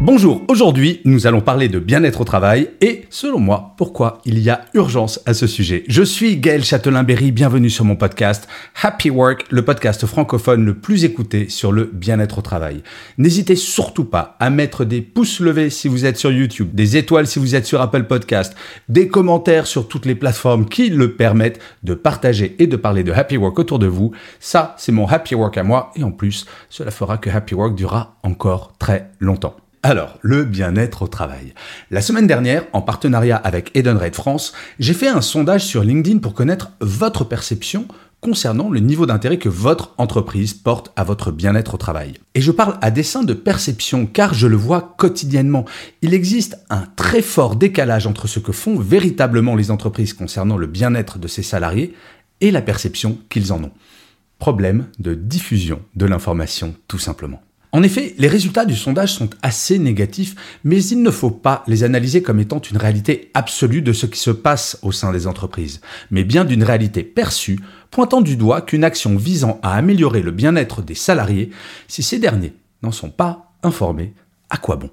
Bonjour, aujourd'hui nous allons parler de bien-être au travail et, selon moi, pourquoi il y a urgence à ce sujet. Je suis Gaël Châtelain-Berry, bienvenue sur mon podcast Happy Work, le podcast francophone le plus écouté sur le bien-être au travail. N'hésitez surtout pas à mettre des pouces levés si vous êtes sur YouTube, des étoiles si vous êtes sur Apple Podcast, des commentaires sur toutes les plateformes qui le permettent de partager et de parler de Happy Work autour de vous. Ça, c'est mon Happy Work à moi et en plus, cela fera que Happy Work durera encore très longtemps. Alors, le bien-être au travail. La semaine dernière, en partenariat avec Edenred France, j'ai fait un sondage sur LinkedIn pour connaître votre perception concernant le niveau d'intérêt que votre entreprise porte à votre bien-être au travail. Et je parle à dessein de perception car je le vois quotidiennement. Il existe un très fort décalage entre ce que font véritablement les entreprises concernant le bien-être de ses salariés et la perception qu'ils en ont. Problème de diffusion de l'information tout simplement. En effet, les résultats du sondage sont assez négatifs, mais il ne faut pas les analyser comme étant une réalité absolue de ce qui se passe au sein des entreprises, mais bien d'une réalité perçue, pointant du doigt qu'une action visant à améliorer le bien-être des salariés, si ces derniers n'en sont pas informés, à quoi bon?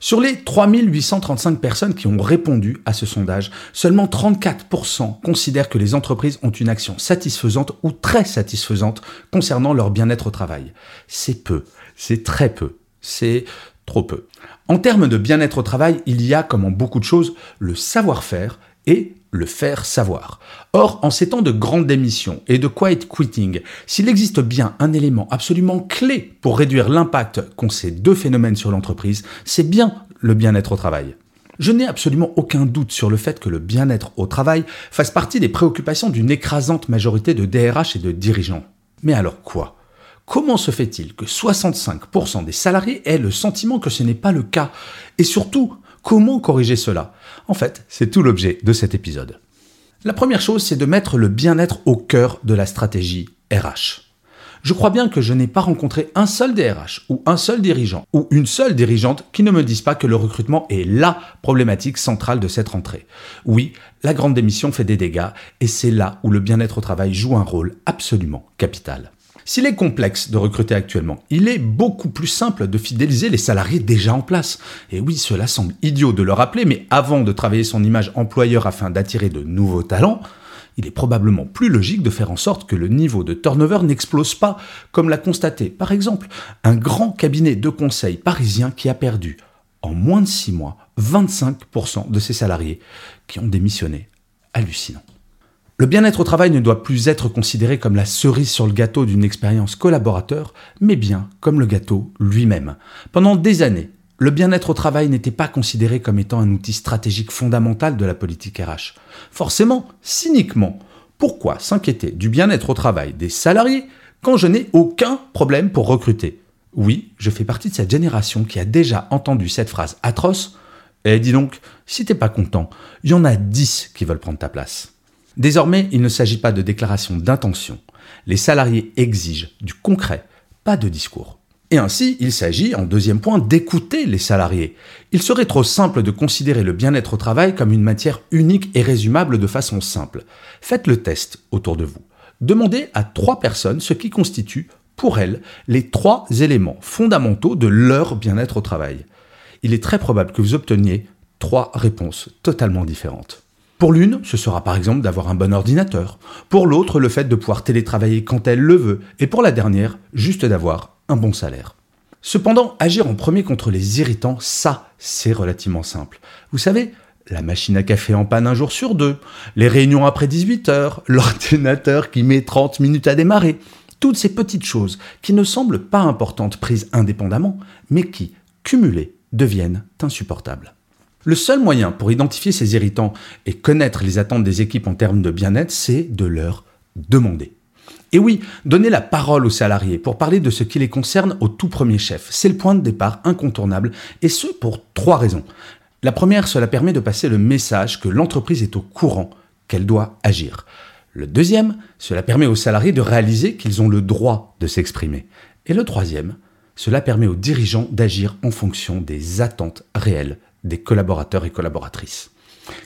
Sur les 3835 personnes qui ont répondu à ce sondage, seulement 34% considèrent que les entreprises ont une action satisfaisante ou très satisfaisante concernant leur bien-être au travail. C'est peu, c'est très peu, c'est trop peu. En termes de bien-être au travail, il y a, comme en beaucoup de choses, le savoir-faire et le faire savoir. Or, en ces temps de grande démission et de quiet quitting, s'il existe bien un élément absolument clé pour réduire l'impact qu'ont ces deux phénomènes sur l'entreprise, c'est bien le bien-être au travail. Je n'ai absolument aucun doute sur le fait que le bien-être au travail fasse partie des préoccupations d'une écrasante majorité de DRH et de dirigeants. Mais alors quoi? Comment se fait-il que 65% des salariés aient le sentiment que ce n'est pas le cas? Et surtout, comment corriger cela? En fait, c'est tout l'objet de cet épisode. La première chose, c'est de mettre le bien-être au cœur de la stratégie RH. Je crois bien que je n'ai pas rencontré un seul DRH ou un seul dirigeant ou une seule dirigeante qui ne me dise pas que le recrutement est LA problématique centrale de cette rentrée. Oui, la grande démission fait des dégâts et c'est là où le bien-être au travail joue un rôle absolument capital. S'il est complexe de recruter actuellement, il est beaucoup plus simple de fidéliser les salariés déjà en place. Et oui, cela semble idiot de le rappeler, mais avant de travailler son image employeur afin d'attirer de nouveaux talents, il est probablement plus logique de faire en sorte que le niveau de turnover n'explose pas, comme l'a constaté par exemple un grand cabinet de conseil parisien qui a perdu en moins de 6 mois 25% de ses salariés qui ont démissionné. Hallucinant. Le bien-être au travail ne doit plus être considéré comme la cerise sur le gâteau d'une expérience collaborateur, mais bien comme le gâteau lui-même. Pendant des années, le bien-être au travail n'était pas considéré comme étant un outil stratégique fondamental de la politique RH. Forcément, cyniquement, pourquoi s'inquiéter du bien-être au travail des salariés quand je n'ai aucun problème pour recruter? Oui, je fais partie de cette génération qui a déjà entendu cette phrase atroce. Et dis donc, si t'es pas content, il y en a dix qui veulent prendre ta place. Désormais, il ne s'agit pas de déclaration d'intention. Les salariés exigent du concret, pas de discours. Et ainsi, il s'agit, en deuxième point, d'écouter les salariés. Il serait trop simple de considérer le bien-être au travail comme une matière unique et résumable de façon simple. Faites le test autour de vous. Demandez à trois personnes ce qui constitue, pour elles, les trois éléments fondamentaux de leur bien-être au travail. Il est très probable que vous obteniez trois réponses totalement différentes. Pour l'une, ce sera par exemple d'avoir un bon ordinateur. Pour l'autre, le fait de pouvoir télétravailler quand elle le veut. Et pour la dernière, juste d'avoir un bon salaire. Cependant, agir en premier contre les irritants, ça, c'est relativement simple. Vous savez, la machine à café en panne un jour sur deux, les réunions après 18 heures, l'ordinateur qui met 30 minutes à démarrer. Toutes ces petites choses qui ne semblent pas importantes prises indépendamment, mais qui, cumulées, deviennent insupportables. Le seul moyen pour identifier ces irritants et connaître les attentes des équipes en termes de bien-être, c'est de leur demander. Et oui, donner la parole aux salariés pour parler de ce qui les concerne au tout premier chef, c'est le point de départ incontournable, et ce pour trois raisons. La première, cela permet de passer le message que l'entreprise est au courant, qu'elle doit agir. Le deuxième, cela permet aux salariés de réaliser qu'ils ont le droit de s'exprimer. Et le troisième, cela permet aux dirigeants d'agir en fonction des attentes réelles des collaborateurs et collaboratrices.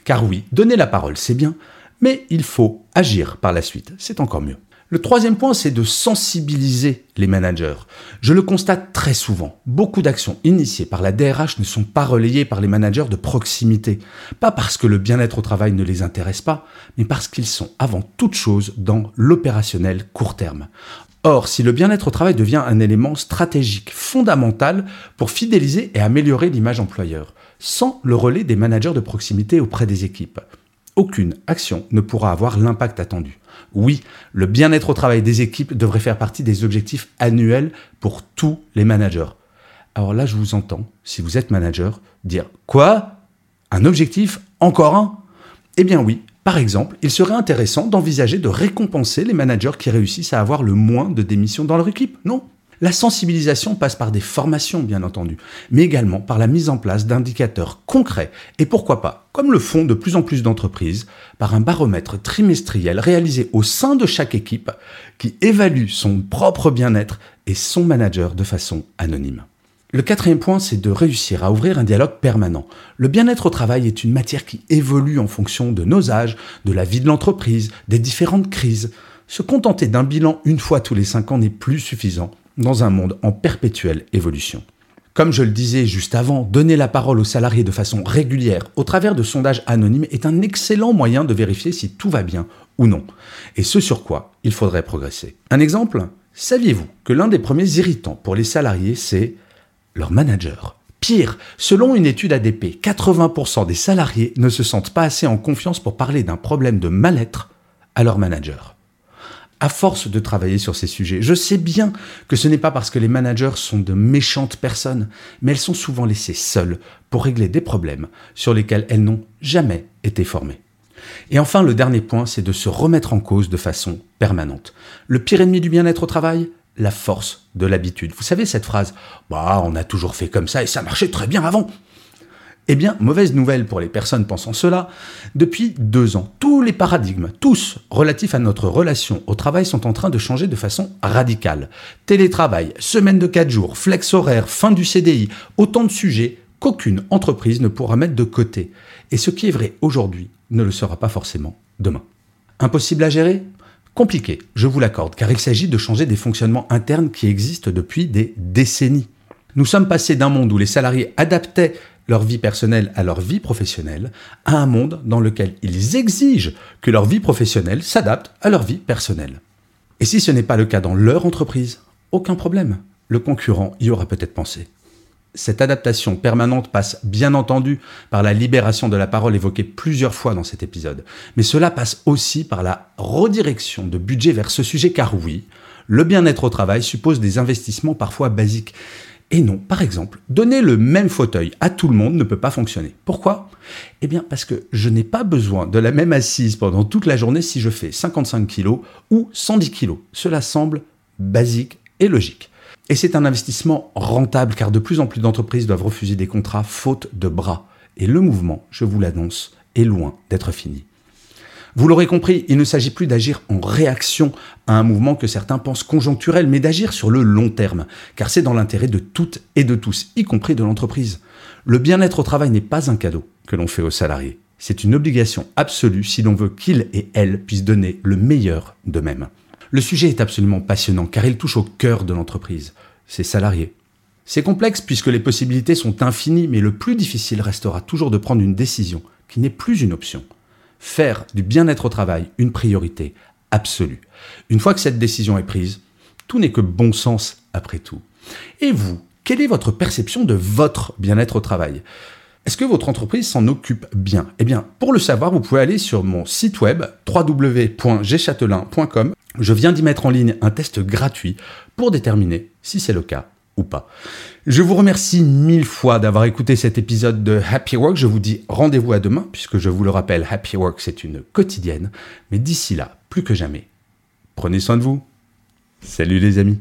Car oui, donner la parole, c'est bien, mais il faut agir par la suite, c'est encore mieux. Le troisième point, c'est de sensibiliser les managers. Je le constate très souvent. Beaucoup d'actions initiées par la DRH ne sont pas relayées par les managers de proximité. Pas parce que le bien-être au travail ne les intéresse pas, mais parce qu'ils sont avant toute chose dans l'opérationnel court terme. Or, si le bien-être au travail devient un élément stratégique fondamental pour fidéliser et améliorer l'image employeur, sans le relais des managers de proximité auprès des équipes, aucune action ne pourra avoir l'impact attendu. Oui, le bien-être au travail des équipes devrait faire partie des objectifs annuels pour tous les managers. Alors là, je vous entends, si vous êtes manager, dire Quoi? Un objectif Encore un? Eh bien oui, par exemple, il serait intéressant d'envisager de récompenser les managers qui réussissent à avoir le moins de démissions dans leur équipe, non? La sensibilisation passe par des formations, bien entendu, mais également par la mise en place d'indicateurs concrets et pourquoi pas, comme le font de plus en plus d'entreprises, par un baromètre trimestriel réalisé au sein de chaque équipe qui évalue son propre bien-être et son manager de façon anonyme. Le quatrième point, c'est de réussir à ouvrir un dialogue permanent. Le bien-être au travail est une matière qui évolue en fonction de nos âges, de la vie de l'entreprise, des différentes crises. Se contenter d'un bilan une fois tous les cinq ans n'est plus suffisant dans un monde en perpétuelle évolution. Comme je le disais juste avant, donner la parole aux salariés de façon régulière au travers de sondages anonymes est un excellent moyen de vérifier si tout va bien ou non, et ce sur quoi il faudrait progresser. Un exemple? Saviez-vous que l'un des premiers irritants pour les salariés, c'est leur manager Pire, selon une étude ADP, 80% des salariés ne se sentent pas assez en confiance pour parler d'un problème de mal-être à leur manager à force de travailler sur ces sujets, je sais bien que ce n'est pas parce que les managers sont de méchantes personnes, mais elles sont souvent laissées seules pour régler des problèmes sur lesquels elles n'ont jamais été formées. Et enfin, le dernier point, c'est de se remettre en cause de façon permanente. Le pire ennemi du bien-être au travail? La force de l'habitude. Vous savez cette phrase Bah, on a toujours fait comme ça et ça marchait très bien avant. Eh bien, mauvaise nouvelle pour les personnes pensant cela, depuis deux ans, tous les paradigmes, tous relatifs à notre relation au travail sont en train de changer de façon radicale. Télétravail, semaine de quatre jours, flex horaire, fin du CDI, autant de sujets qu'aucune entreprise ne pourra mettre de côté. Et ce qui est vrai aujourd'hui ne le sera pas forcément demain. Impossible à gérer? Compliqué, je vous l'accorde, car il s'agit de changer des fonctionnements internes qui existent depuis des décennies. Nous sommes passés d'un monde où les salariés adaptaient leur vie personnelle à leur vie professionnelle, à un monde dans lequel ils exigent que leur vie professionnelle s'adapte à leur vie personnelle. Et si ce n'est pas le cas dans leur entreprise, aucun problème. Le concurrent y aura peut-être pensé. Cette adaptation permanente passe bien entendu par la libération de la parole évoquée plusieurs fois dans cet épisode, mais cela passe aussi par la redirection de budget vers ce sujet car oui, le bien-être au travail suppose des investissements parfois basiques. Et non, par exemple, donner le même fauteuil à tout le monde ne peut pas fonctionner. Pourquoi? Eh bien parce que je n'ai pas besoin de la même assise pendant toute la journée si je fais 55 kg ou 110 kg. Cela semble basique et logique. Et c'est un investissement rentable car de plus en plus d'entreprises doivent refuser des contrats faute de bras. Et le mouvement, je vous l'annonce, est loin d'être fini. Vous l'aurez compris, il ne s'agit plus d'agir en réaction à un mouvement que certains pensent conjoncturel, mais d'agir sur le long terme, car c'est dans l'intérêt de toutes et de tous, y compris de l'entreprise. Le bien-être au travail n'est pas un cadeau que l'on fait aux salariés. C'est une obligation absolue si l'on veut qu'ils et elles puissent donner le meilleur d'eux-mêmes. Le sujet est absolument passionnant car il touche au cœur de l'entreprise, ses salariés. C'est complexe puisque les possibilités sont infinies, mais le plus difficile restera toujours de prendre une décision qui n'est plus une option faire du bien-être au travail une priorité absolue. Une fois que cette décision est prise, tout n'est que bon sens après tout. Et vous, quelle est votre perception de votre bien-être au travail? Est-ce que votre entreprise s'en occupe bien? Eh bien, pour le savoir, vous pouvez aller sur mon site web www.gchatelain.com. Je viens d'y mettre en ligne un test gratuit pour déterminer si c'est le cas ou pas. Je vous remercie mille fois d'avoir écouté cet épisode de Happy Work. Je vous dis rendez-vous à demain, puisque je vous le rappelle, Happy Work, c'est une quotidienne. Mais d'ici là, plus que jamais, Prenez soin de vous. Salut les amis.